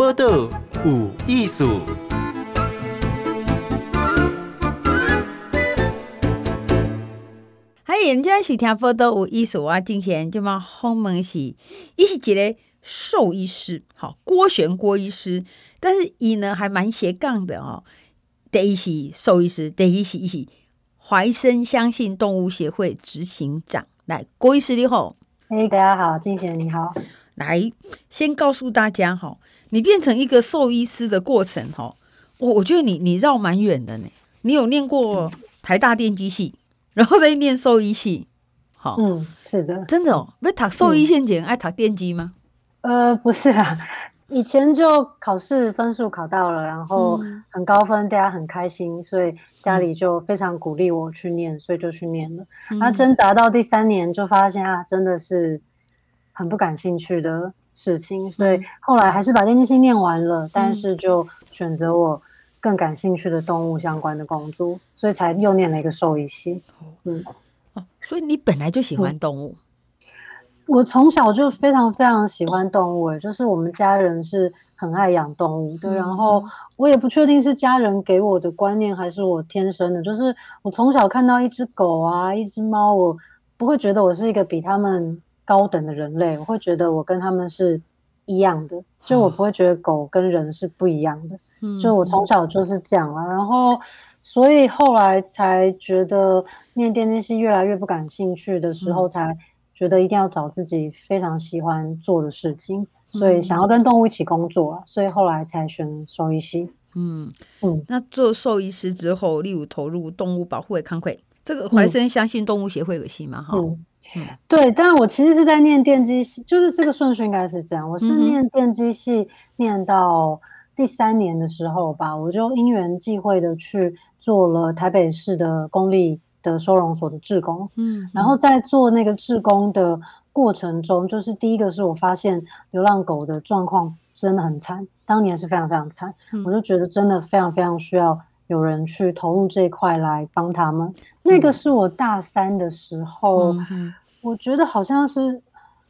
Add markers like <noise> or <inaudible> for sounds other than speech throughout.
报道有艺术。嗨，人家是听报道有艺术啊，今天就嘛访问是，伊是一个兽医师，好郭璇郭医师，但是伊呢还蛮斜杠的哦。第一是兽医师，第一是伊是怀生相信动物协会执行长。来，郭医师你好，哎，大家好，金贤你好。来，先告诉大家哈，你变成一个兽医师的过程哈，我我觉得你你绕蛮远的呢。你有念过台大电机系，然后再念兽医系，好，嗯，是的，真的哦。不，读兽医先前爱读电机吗？呃，不是啊，<laughs> 以前就考试分数考到了，然后很高分，大家很开心，所以家里就非常鼓励我去念，所以就去念了。那挣扎到第三年，就发现啊，真的是。很不感兴趣的事情，所以后来还是把电机系念完了，嗯，但是就选择我更感兴趣的动物相关的工作，所以才又念了一个兽医系。嗯，哦，所以你本来就喜欢动物？我从小就非常非常喜欢动物，就是我们家人是很爱养动物的，嗯，然后我也不确定是家人给我的观念，还是我天生的，就是我从小看到一只狗啊，一只猫，我不会觉得我是一个比他们。高等的人类，我会觉得我跟他们是一样的，就我不会觉得狗跟人是不一样的。嗯，就我从小就是这样啊，然后所以后来才觉得念电机系越来越不感兴趣的时候，才觉得一定要找自己非常喜欢做的事情，所以想要跟动物一起工作啊，所以后来才选兽医系。嗯。嗯，那做兽医师之后，例如投入动物保护的康亏，这个怀生相信动物协会有戏吗？哈、嗯。嗯、对，但我其实是在念电机系，就是这个顺序应该是这样。我是念电机系，念到第三年的时候吧，我就因缘际会的去做了台北市的公立的收容所的志工。嗯，然后在做那个志工的过程中，就是第一个是我发现流浪狗的状况真的很惨，当年是非常非常惨，我就觉得真的非常非常需要有人去投入这一块来帮他们。那个是我大三的时候。嗯我觉得好像是，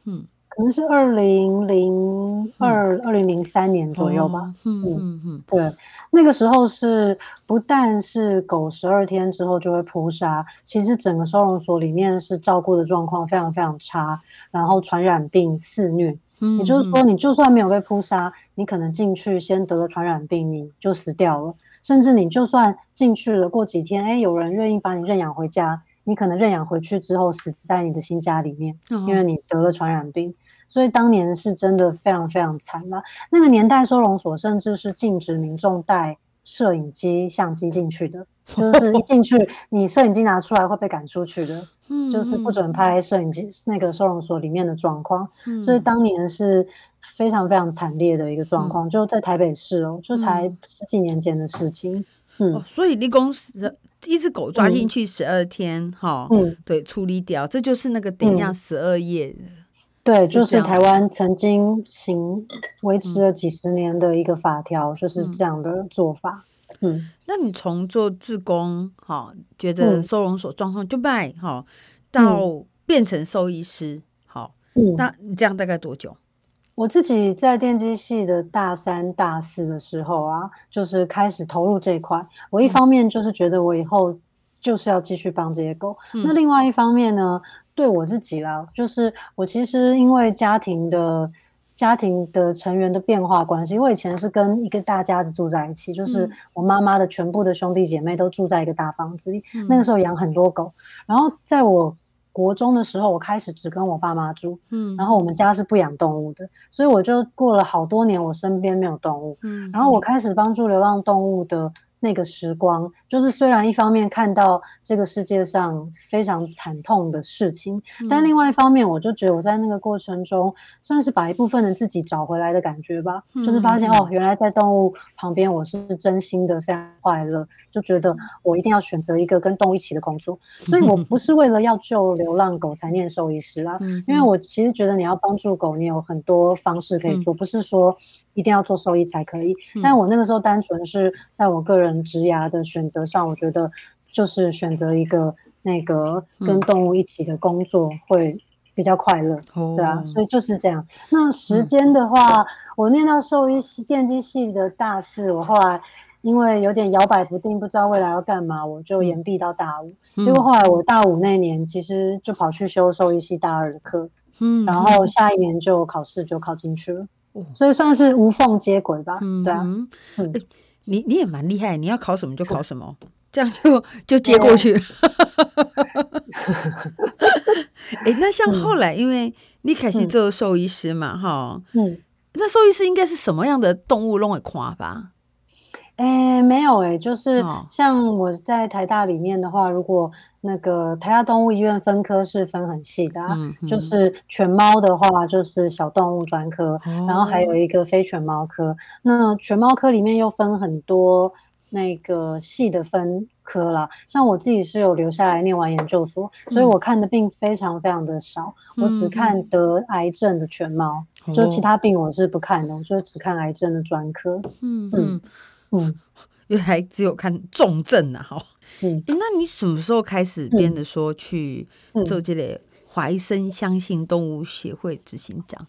嗯，可能是二零零二、二零零三年左右吧。嗯嗯嗯，对，那个时候是不但是狗十二天之后就会扑杀，其实整个收容所里面是照顾的状况非常非常差，然后传染病肆虐。嗯，也就是说，你就算没有被扑杀，你可能进去先得了传染病，你就死掉了。甚至你就算进去了，过几天，哎，有人愿意把你认养回家。你可能认养回去之后死在你的新家里面，哦、因为你得了传染病，所以当年是真的非常非常惨嘛。那个年代收容所甚至是禁止民众带摄影机、相机进去的，就是一进去你摄影机拿出来会被赶出去的，就是不准拍摄影机。那个收容所里面的状况，所以当年是非常非常惨烈的一个状况，就在台北市哦，就才十几年前的事情。嗯，哦、所以立功是。一只狗抓进去十二天，哈、嗯哦，对，处理掉，这就是那个点样十二夜、嗯，对，就是台湾曾经行维持了几十年的一个法条、嗯，就是这样的做法。嗯，嗯那你从做志工，哈、哦，觉得收容所状况就败，哈、哦，到变成兽医师，好、嗯，那你这样大概多久？我自己在电机系的大三、大四的时候啊，就是开始投入这一块。我一方面就是觉得我以后就是要继续帮这些狗，嗯、那另外一方面呢，对我自己啦，就是我其实因为家庭的家庭的成员的变化关系，我以前是跟一个大家子住在一起，就是我妈妈的全部的兄弟姐妹都住在一个大房子里。嗯、那个时候养很多狗，然后在我。国中的时候，我开始只跟我爸妈住，嗯，然后我们家是不养动物的，所以我就过了好多年，我身边没有动物，嗯，然后我开始帮助流浪动物的。那个时光，就是虽然一方面看到这个世界上非常惨痛的事情，嗯，但另外一方面，我就觉得我在那个过程中，算是把一部分的自己找回来的感觉吧。嗯，就是发现哦，原来在动物旁边，我是真心的非常快乐，就觉得我一定要选择一个跟动物一起的工作。所以我不是为了要救流浪狗才念兽医师啦，嗯，因为我其实觉得你要帮助狗，你有很多方式可以做，嗯，不是说一定要做兽医才可以。嗯，但我那个时候单纯是在我个人。职涯的选择上，我觉得就是选择一个那个跟动物一起的工作会比较快乐。哦，对啊，所以就是这样。那时间的话，嗯、我念到兽医系电机系的大四，我后来因为有点摇摆不定，不知道未来要干嘛，我就延毕到大五。嗯、结果后来我大五那年，其实就跑去修兽医系大二的课，嗯，然后下一年就考试就考进去了。所以算是无缝接轨吧，嗯、对啊，嗯，你你也蛮厉害，你要考什么就考什么，这样就就接过去。<laughs> 哎，那像后来，因为你开始做兽医师嘛，哈，嗯，那兽医师应该是什么样的动物弄会夸吧？哎，没有哎，就是像我在台大里面的话，如果那个台大动物医院分科是分很细的，啊，嗯、就是犬猫的话就是小动物专科，哦、然后还有一个非犬猫科。那犬猫科里面又分很多那个细的分科啦，像我自己是有留下来念完研究所，嗯、所以我看的病非常非常的少，嗯、我只看得癌症的犬猫，嗯、就其他病我是不看的，我就只看癌症的专科。嗯嗯。嗯嗯，<laughs> 原来只有看重症啊，哈。嗯，那你什么时候开始变得说去做这类怀生相信动物协会执行长？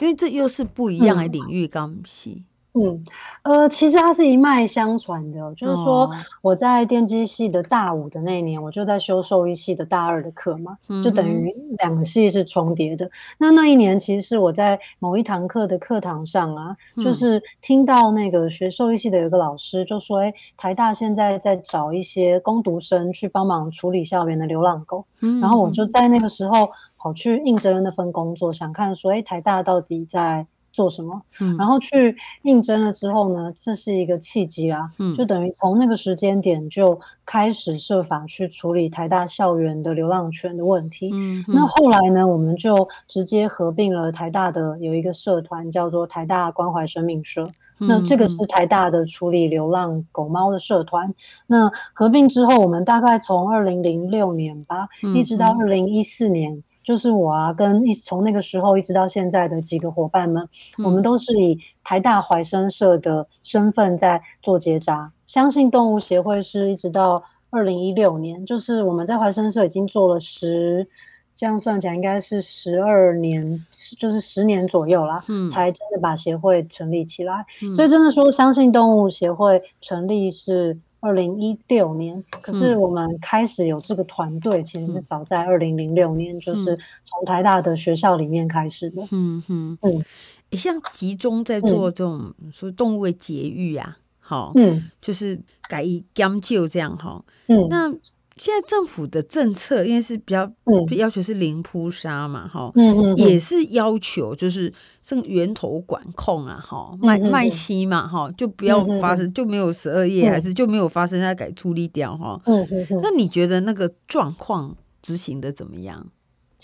因为这又是不一样的领域，刚系。嗯，呃，其实它是一脉相传的，就是说我在电机系的大五的那一年，我就在修兽医系的大二的课嘛，就等于两个系是重叠的。那那一年其实是我在某一堂课的课堂上啊，就是听到那个学兽医系的有个老师就说，哎，台大现在在找一些工读生去帮忙处理校园的流浪狗，然后我就在那个时候跑去应征了那份工作，想看说，哎，台大到底在。做什么？嗯，然后去应征了之后呢，这是一个契机啊，嗯，就等于从那个时间点就开始设法去处理台大校园的流浪犬的问题。嗯，那后来呢，我们就直接合并了台大的有一个社团，叫做台大关怀生命社。那这个是台大的处理流浪狗猫的社团。那合并之后，我们大概从二零零六年吧，一直到二零一四年。就是我啊，跟一从那个时候一直到现在的几个伙伴们，嗯、我们都是以台大怀生社的身份在做结扎。相信动物协会是一直到二零一六年，就是我们在怀生社已经做了十，这样算起来应该是十二年，就是十年左右啦，嗯、才真的把协会成立起来。嗯、所以真的说，相信动物协会成立是。二零一六年，可是我们开始有这个团队，其实是早在二零零六年，就是从台大的学校里面开始的。嗯嗯。嗯，像集中在做这种说动物的节育啊，好，嗯，就是改以将就这样哈，嗯，那。现在政府的政策，因为是比较要求是零扑杀嘛，哈，也是要求就是这个源头管控啊，哈，卖卖息嘛，哈，就不要发生，就没有十二页，还是就没有发生，它改处理掉哈。那你觉得那个状况执行的怎么样？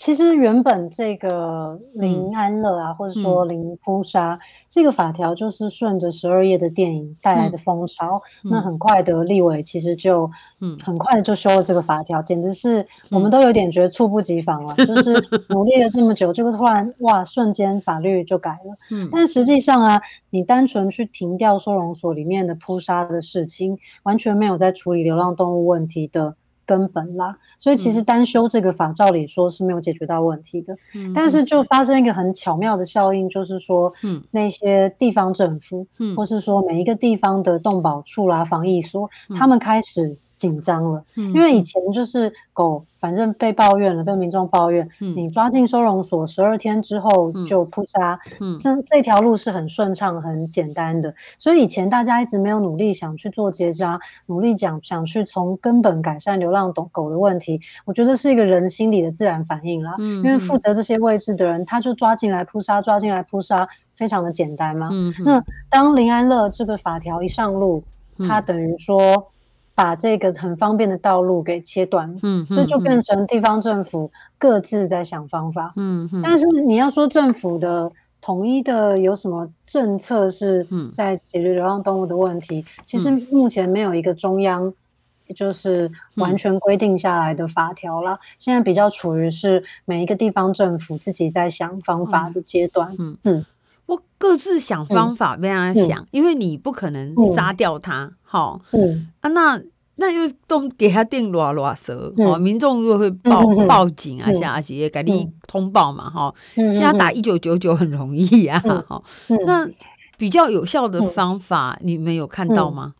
其实原本这个林安乐啊，嗯、或者说林扑杀、嗯、这个法条，就是顺着十二夜的电影带来的风潮。嗯、那很快的立委其实就，嗯，很快的就修了这个法条，嗯、简直是我们都有点觉得猝不及防了。嗯、就是努力了这么久，这个突然哇，瞬间法律就改了。嗯，但实际上啊，你单纯去停掉收容所里面的扑杀的事情，完全没有在处理流浪动物问题的。根本啦，所以其实单修这个法，照理说是没有解决到问题的。嗯，但是就发生一个很巧妙的效应，就是说，嗯，那些地方政府，嗯，或是说每一个地方的动保处啦、防疫所，嗯，他们开始紧张了，嗯，因为以前就是狗。反正被抱怨了，被民众抱怨，嗯、你抓进收容所十二天之后就扑杀，嗯，这这条路是很顺畅、很简单的。所以以前大家一直没有努力想去做结扎，努力讲想去从根本改善流浪狗狗的问题，我觉得是一个人心理的自然反应啦。嗯，因为负责这些位置的人，他就抓进来扑杀，抓进来扑杀，非常的简单嘛。嗯，那当林安乐这个法条一上路，他等于说。把这个很方便的道路给切断，嗯，所以就变成地方政府各自在想方法，嗯，但是你要说政府的统一的有什么政策是在解决流浪动物的问题，嗯、其实目前没有一个中央就是完全规定下来的法条啦。嗯、现在比较处于是每一个地方政府自己在想方法的阶段，嗯。嗯，我各自想方法，别人想，嗯、因为你不可能杀掉它，好，嗯，啊，那。那又都给他定乱乱蛇，哦，民众又会报报警啊，下些给你通报嘛，哈，现在打一九九九很容易啊，哈，那比较有效的方法，你们有看到吗？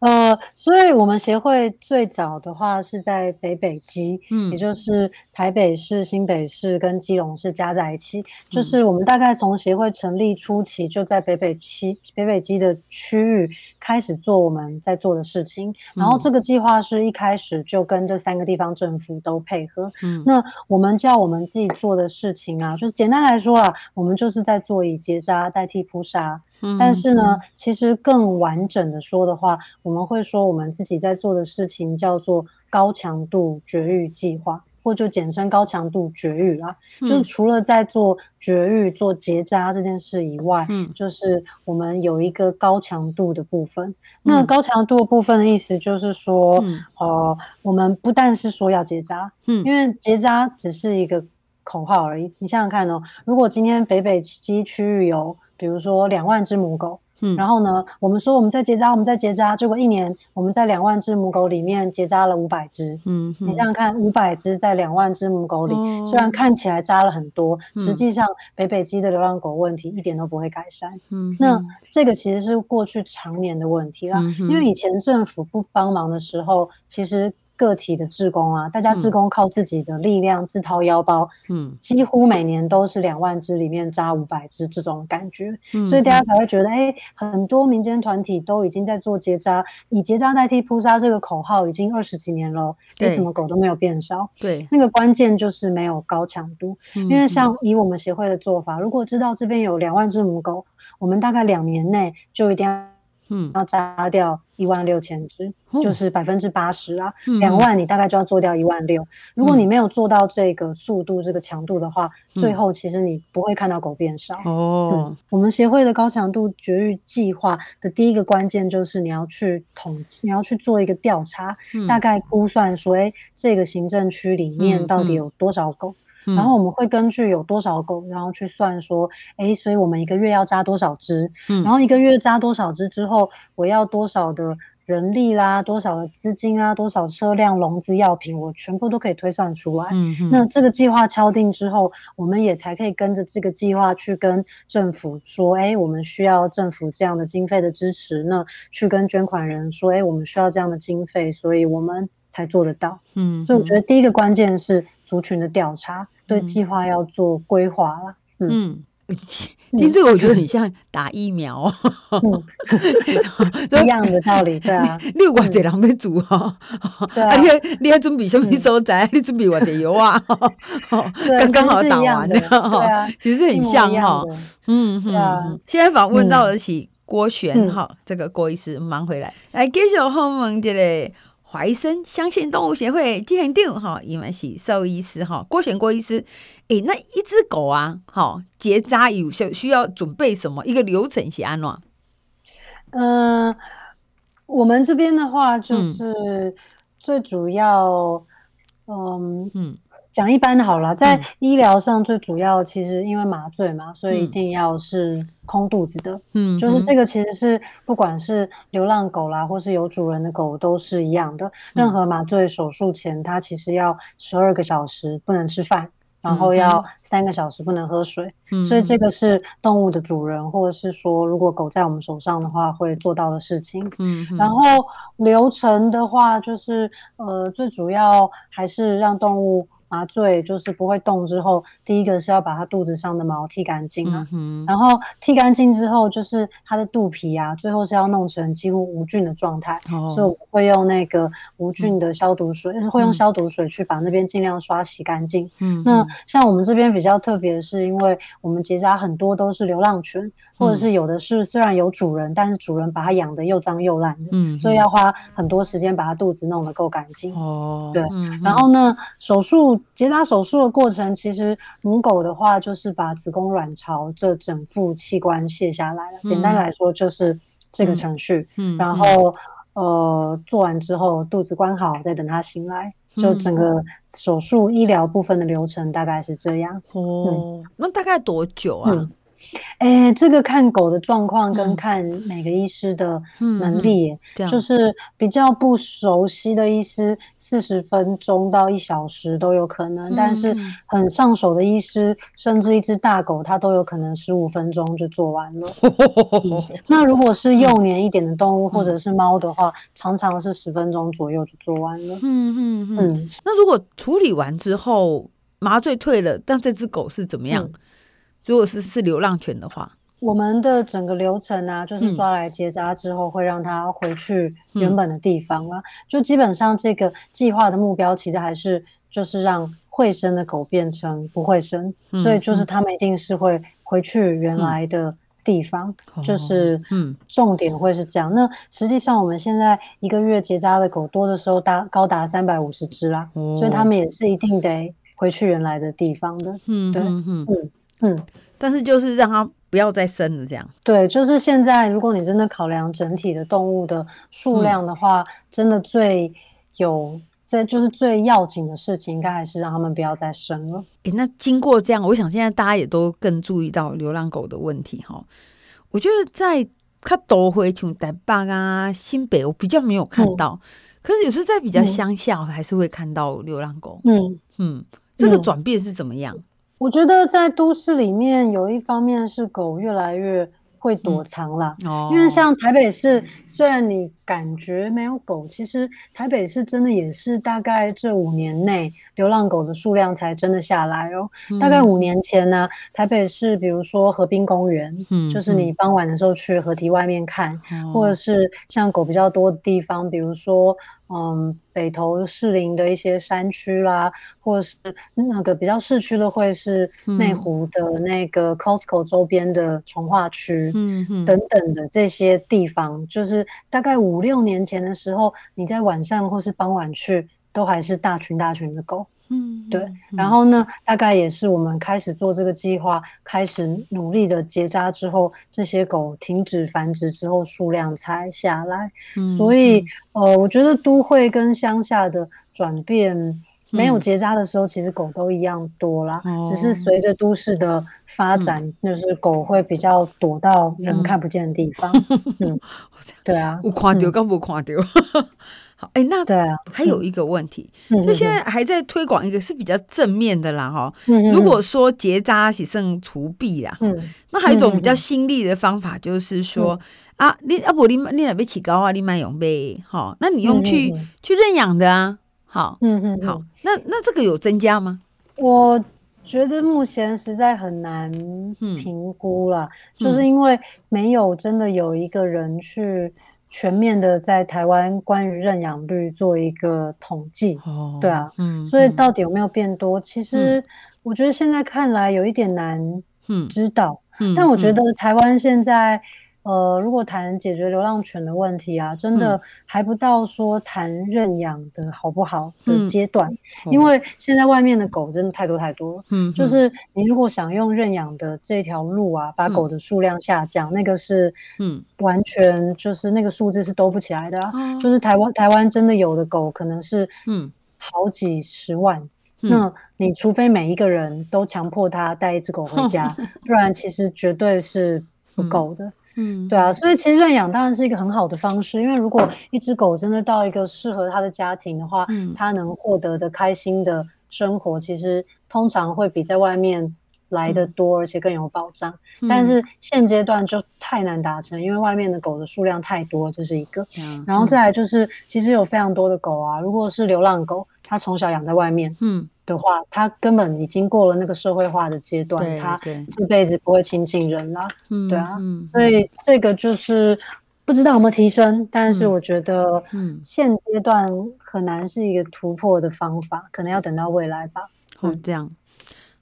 呃，所以我们协会最早的话是在北北基，嗯，也就是台北市、新北市跟基隆市加在一起，嗯、就是我们大概从协会成立初期就在北北基、北北基的区域开始做我们在做的事情，然后这个计划是一开始就跟这三个地方政府都配合，嗯，那我们叫我们自己做的事情啊，就是简单来说啊，我们就是在做以结扎代替扑杀。但是呢，其实更完整的说的话，我们会说我们自己在做的事情叫做高强度绝育计划，或就简称高强度绝育啊。就是除了在做绝育、做结扎这件事以外，嗯，就是我们有一个高强度的部分。那高强度的部分的意思就是说，呃，我们不但是说要结扎，嗯，因为结扎只是一个口号而已。你想想看哦，如果今天北北基区域有比如说两万只母狗，嗯，然后呢，我们说我们在结扎，我们在结扎，结果一年我们在两万只母狗里面结扎了五百只，嗯，你这样看，五百只在两万只母狗里，嗯，虽然看起来扎了很多，嗯，实际上北北基的流浪狗问题一点都不会改善，嗯，那这个其实是过去常年的问题啦，嗯，因为以前政府不帮忙的时候，其实。个体的志工啊，大家志工靠自己的力量自掏腰包，嗯，几乎每年都是两万只里面扎五百只这种感觉，嗯，所以大家才会觉得，哎，很多民间团体都已经在做结扎，以结扎代替扑杀这个口号已经二十几年了，哎，怎么狗都没有变少？对，那个关键就是没有高强度，因为像以我们协会的做法，如果知道这边有两万只母狗，我们大概两年内就一定要。嗯，要扎掉一万六千只，哦，就是百分之八十啊。两、嗯、万你大概就要做掉一万六。如果你没有做到这个速度、这个强度的话，嗯，最后其实你不会看到狗变少。哦，我们协会的高强度绝育计划的第一个关键就是你要去统计，你要去做一个调查，嗯，大概估算说，哎，这个行政区里面到底有多少狗。然后我们会根据有多少狗，然后去算说，哎，所以我们一个月要扎多少只，嗯，然后一个月扎多少只之后，我要多少的人力啦，多少的资金啦，多少车辆、笼子、药品，我全部都可以推算出来。嗯，那这个计划敲定之后，我们也才可以跟着这个计划去跟政府说，哎，我们需要政府这样的经费的支持，那去跟捐款人说，哎，我们需要这样的经费，所以我们才做得到。嗯，所以我觉得第一个关键是族群的调查。对计划要做规划啦，嗯，<laughs> 听这个我觉得很像打疫苗，嗯，<laughs> <laughs> 一样的道理，对啊。你有偌济人要做哈，对啊，你你还准备什么所在？你准备偌济油啊？刚刚好打完的，对啊，其实很像哈，嗯嗯。现在访问到的是郭璇哈，这个郭医师忙回来，来继续访问这个。怀生相信动物协会进行定哈，因为是兽医师哈，郭选郭医师，诶、欸，那一只狗啊，好结扎有需需要准备什么？一个流程是安怎？嗯、呃，我们这边的话就是最主要，嗯嗯。讲一般的好了，在医疗上最主要，其实因为麻醉嘛，嗯、所以一定要是空肚子的。嗯，就是这个其实是不管是流浪狗啦，或是有主人的狗都是一样的。任何麻醉手术前，它其实要十二个小时不能吃饭，然后要三个小时不能喝水。嗯，所以这个是动物的主人，或者是说如果狗在我们手上的话会做到的事情。嗯，然后流程的话，就是呃，最主要还是让动物。麻醉就是不会动之后，第一个是要把它肚子上的毛剃干净啊，嗯、然后剃干净之后，就是它的肚皮啊，最后是要弄成几乎无菌的状态，哦、所以我会用那个无菌的消毒水，嗯、会用消毒水去把那边尽量刷洗干净。嗯，那像我们这边比较特别的是，因为我们结扎很多都是流浪犬。或者是有的是虽然有主人，但是主人把它养的又脏又烂的，嗯，所以要花很多时间把它肚子弄得够干净。哦，对，嗯、然后呢，手术结扎手术的过程，其实母狗的话就是把子宫卵巢这整副器官卸下来了。嗯、简单来说就是这个程序。嗯，然后呃做完之后肚子关好，再等它醒来，就整个手术医疗部分的流程大概是这样。哦，嗯、那大概多久啊？嗯哎，这个看狗的状况跟看每个医师的能力，嗯嗯、就是比较不熟悉的医师，四十分钟到一小时都有可能，嗯、但是很上手的医师，甚至一只大狗，它都有可能十五分钟就做完了。<laughs> 嗯、那如果是幼年一点的动物，或者是猫的话，常常是十分钟左右就做完了。嗯嗯嗯。嗯，那如果处理完之后麻醉退了，但这只狗是怎么样？嗯如果是是流浪犬的话，我们的整个流程呢、啊，就是抓来结扎之后，会让它回去原本的地方啊。嗯、就基本上这个计划的目标，其实还是就是让会生的狗变成不会生，嗯、所以就是他们一定是会回去原来的地方，嗯、就是嗯，重点会是这样。嗯、那实际上我们现在一个月结扎的狗多的时候达高达三百五十只啦，哦、所以他们也是一定得回去原来的地方的。嗯，对，嗯嗯。嗯嗯，但是就是让它不要再生了，这样。对，就是现在，如果你真的考量整体的动物的数量的话，嗯、真的最有在就是最要紧的事情，应该还是让他们不要再生了。诶，那经过这样，我想现在大家也都更注意到流浪狗的问题哈。我觉得在它都会从台北啊、新北，我比较没有看到，嗯、可是有时在比较乡下，还是会看到流浪狗。嗯嗯，这个转变是怎么样？我觉得在都市里面，有一方面是狗越来越会躲藏了，因为像台北市，虽然你感觉没有狗，其实台北市真的也是大概这五年内流浪狗的数量才真的下来哦。嗯、大概五年前呢，台北市比如说河滨公园，嗯、就是你傍晚的时候去河堤外面看，嗯、或者是像狗比较多的地方，比如说。嗯，北投士林的一些山区啦，或者是那个比较市区的，会是内湖的那个 Costco 周边的从化区，嗯等等的这些地方，就是大概五六年前的时候，你在晚上或是傍晚去，都还是大群大群的狗。嗯，对。然后呢，大概也是我们开始做这个计划，开始努力的结扎之后，这些狗停止繁殖之后，数量才下来。嗯，所以呃，我觉得都会跟乡下的转变，没有结扎的时候，其实狗都一样多啦。嗯，只是随着都市的发展，嗯，就是狗会比较躲到人看不见的地方。<laughs> 嗯，嗯，对啊，我看到跟不看到。<laughs> 好，哎，那对啊，还有一个问题，嗯、就现在还在推广一个是比较正面的啦，哈、嗯。如果说结扎是剩除弊啦，嗯，那还有一种比较新力的方法，就是说、嗯、啊，你啊不，你你那边起高啊，你买用呗，好，那你用去、嗯、去认养的啊，好，嗯嗯，好，那那这个有增加吗？我觉得目前实在很难评估了，嗯、就是因为没有真的有一个人去。全面的在台湾关于认养率做一个统计，哦、对啊，嗯，所以到底有没有变多？嗯、其实我觉得现在看来有一点难知道，但我觉得台湾现在。呃，如果谈解决流浪犬的问题啊，真的还不到说谈认养的好不好的阶段，嗯、因为现在外面的狗真的太多太多了。嗯，就是你如果想用认养的这条路啊，把狗的数量下降，嗯、那个是嗯，完全就是那个数字是兜不起来的啊。嗯、就是台湾台湾真的有的狗可能是嗯。好几十万，嗯、那你除非每一个人都强迫他带一只狗回家，<laughs> 嗯、不然其实绝对是不够的。嗯嗯，对啊，所以其实认养当然是一个很好的方式，因为如果一只狗真的到一个适合它的家庭的话，嗯，它能获得的开心的生活，其实通常会比在外面来的多，而且更有保障。嗯，但是现阶段就太难达成，因为外面的狗的数量太多，这是一个。嗯，然后再来就是，其实有非常多的狗啊，如果是流浪狗，它从小养在外面，嗯。的话，他根本已经过了那个社会化的阶段，他这辈子不会亲近人了。嗯，对啊，嗯，所以这个就是不知道有没有提升，但是我觉得，嗯，现阶段很难是一个突破的方法，可能要等到未来吧。哦，这样。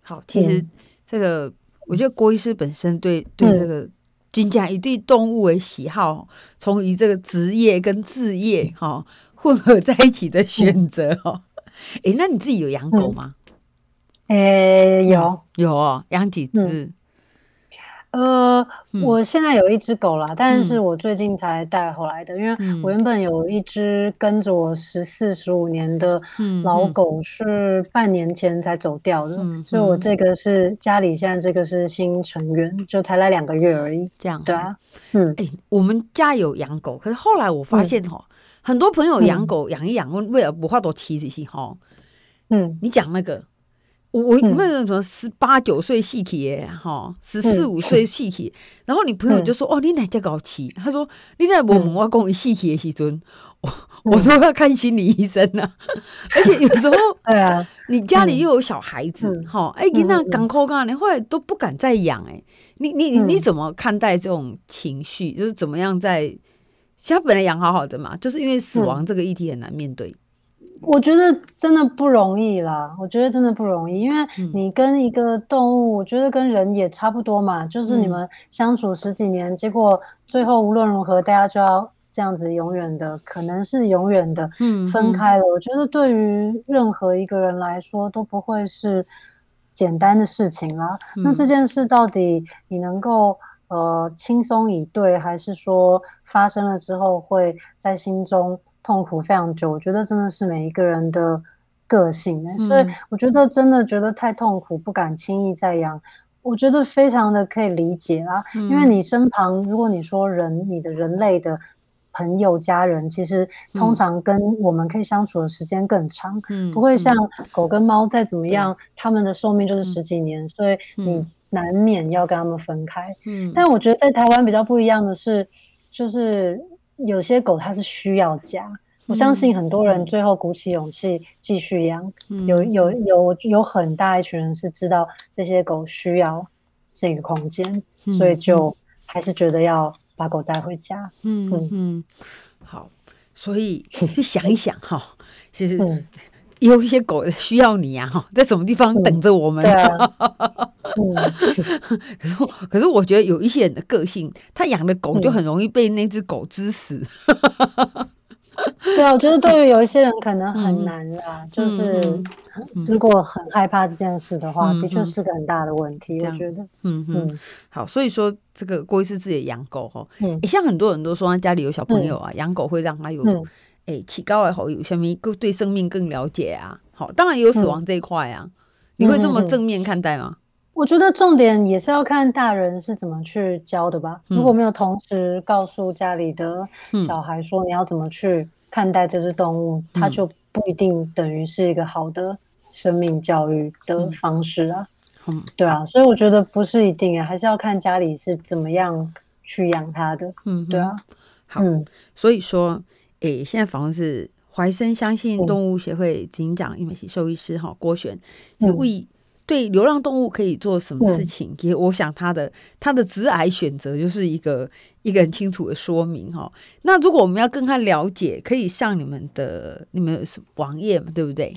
好，其实这个，我觉得郭医师本身对对这个金家一对动物为喜好，从以这个职业跟志业哈混合在一起的选择哈。哎，那你自己有养狗吗？哎、嗯，有有哦，养几只？呃，呃，我现在有一只狗啦，但是我最近才带回来的，因为我原本有一只跟着我十四十五年的老狗，是半年前才走掉的，所以我这个是家里现在这个是新成员，就才来两个月而已。这样。对啊，嗯，哎，我们家有养狗，可是后来我发现哈，很多朋友养狗养一养，为了不花多钱这些哈，嗯，你讲那个。我那种什么十八九岁细体哈，十四五岁细体，<laughs> 然后你朋友就说：“哦，你哪家搞起？”他说：“你在我们我讲细体的时阵，我我说要看心理医生呢。<laughs> 而且有时候，<laughs> 对啊，你家里又有小孩子，哈，哎，你那港口干，你后来都不敢再养，哎，你你你你怎么看待这种情绪？就是怎么样在？其实他本来养好好的嘛，就是因为死亡这个议题很难面对。”我觉得真的不容易啦，我觉得真的不容易，因为你跟一个动物，我觉得跟人也差不多嘛，就是你们相处十几年，结果最后无论如何，大家就要这样子永远的，可能是永远的分开了。我觉得对于任何一个人来说都不会是简单的事情啦。那这件事到底你能够呃轻松以对，还是说发生了之后会在心中痛苦非常久，我觉得真的是每一个人的个性，嗯、所以我觉得真的觉得太痛苦，不敢轻易再养。我觉得非常的可以理解啦，嗯、因为你身旁，如果你说人，你的人类的朋友、家人，其实通常跟我们可以相处的时间更长，嗯、不会像狗跟猫再怎么样，嗯、他们的寿命就是十几年，嗯、所以你难免要跟他们分开。嗯，但我觉得在台湾比较不一样的是，就是。有些狗它是需要家，我相信很多人最后鼓起勇气继续养。嗯、有有有有很大一群人是知道这些狗需要这个空间，嗯、所以就还是觉得要把狗带回家。嗯嗯嗯，好，所以去想一想哈，其实。嗯有一些狗需要你啊，在什么地方等着我们？<laughs> 可是可是我觉得有一些人的个性，他养的狗就很容易被那只狗支死。对啊，我觉得对于有一些人可能很难啦，就是如果很害怕这件事的话，的确是个很大的问题。我觉得，嗯嗯，好，所以说这个郭医师自己养狗哈，也像很多人都说他家里有小朋友啊，养狗会让他有。哎，起高以后有什么更对生命更了解啊？好，当然也有死亡这一块啊。嗯、你会这么正面看待吗？我觉得重点也是要看大人是怎么去教的吧。嗯、如果没有同时告诉家里的小孩说你要怎么去看待这只动物，嗯、它就不一定等于是一个好的生命教育的方式啊。嗯，对啊，所以我觉得不是一定啊，还是要看家里是怎么样去养它的。嗯，对啊。好，嗯、所以说。诶，现在访问是怀生相信动物协会警长，因为是兽医师哈郭璇，就为对流浪动物可以做什么事情？其实我想他的他的直癌选择就是一个一个很清楚的说明哈。那如果我们要跟他了解，可以上你们的你们网页嘛，对不对？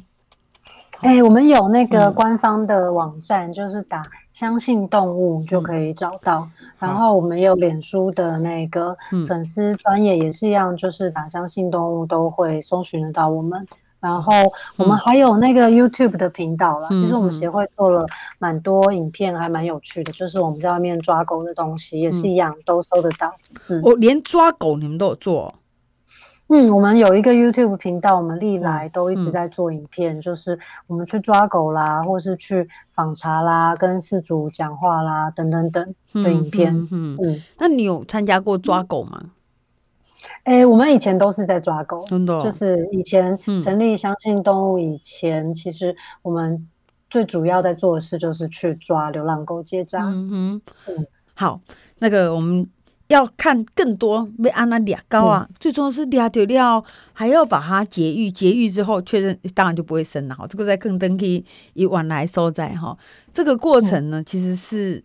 哎、欸，我们有那个官方的网站，嗯、就是打“相信动物”就可以找到。嗯、然后我们有脸书的那个粉丝专业也是一样，就是打“相信动物”都会搜寻得到我们。然后我们还有那个 YouTube 的频道了。嗯、其实我们协会做了蛮多影片，还蛮有趣的。就是我们在外面抓狗的东西也是一样，都搜得到。嗯，我连抓狗你们都有做。嗯，我们有一个 YouTube 频道，我们历来都一直在做影片，嗯、就是我们去抓狗啦，或是去访查啦，跟饲主讲话啦，等等等的影片。嗯，嗯，嗯，那你有参加过抓狗吗？哎、欸，我们以前都是在抓狗，真的、哦，就是以前成立相信动物以前，嗯、其实我们最主要在做的事就是去抓流浪狗接扎。嗯哼，嗯，好，那个我们。要看更多，被安那俩高啊！嗯、最重要是俩掉料，还要把它绝育，绝育之后确认，当然就不会生了哈。这个在更登记以晚来收在哈。这个过程呢，其实是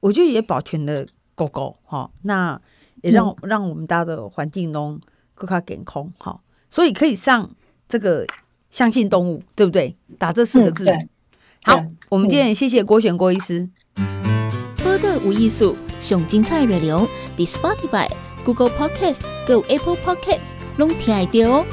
我觉得也保全了狗狗哈，那也让、嗯、让我们大家的环境中更加健康哈。所以可以上这个相信动物，对不对？打这四个字。嗯、好，我们今天也谢谢郭选郭医师。播的无艺术。上精彩内容，伫 Spotify、Google Podcast、Go Apple Podcasts，拢听得到哦。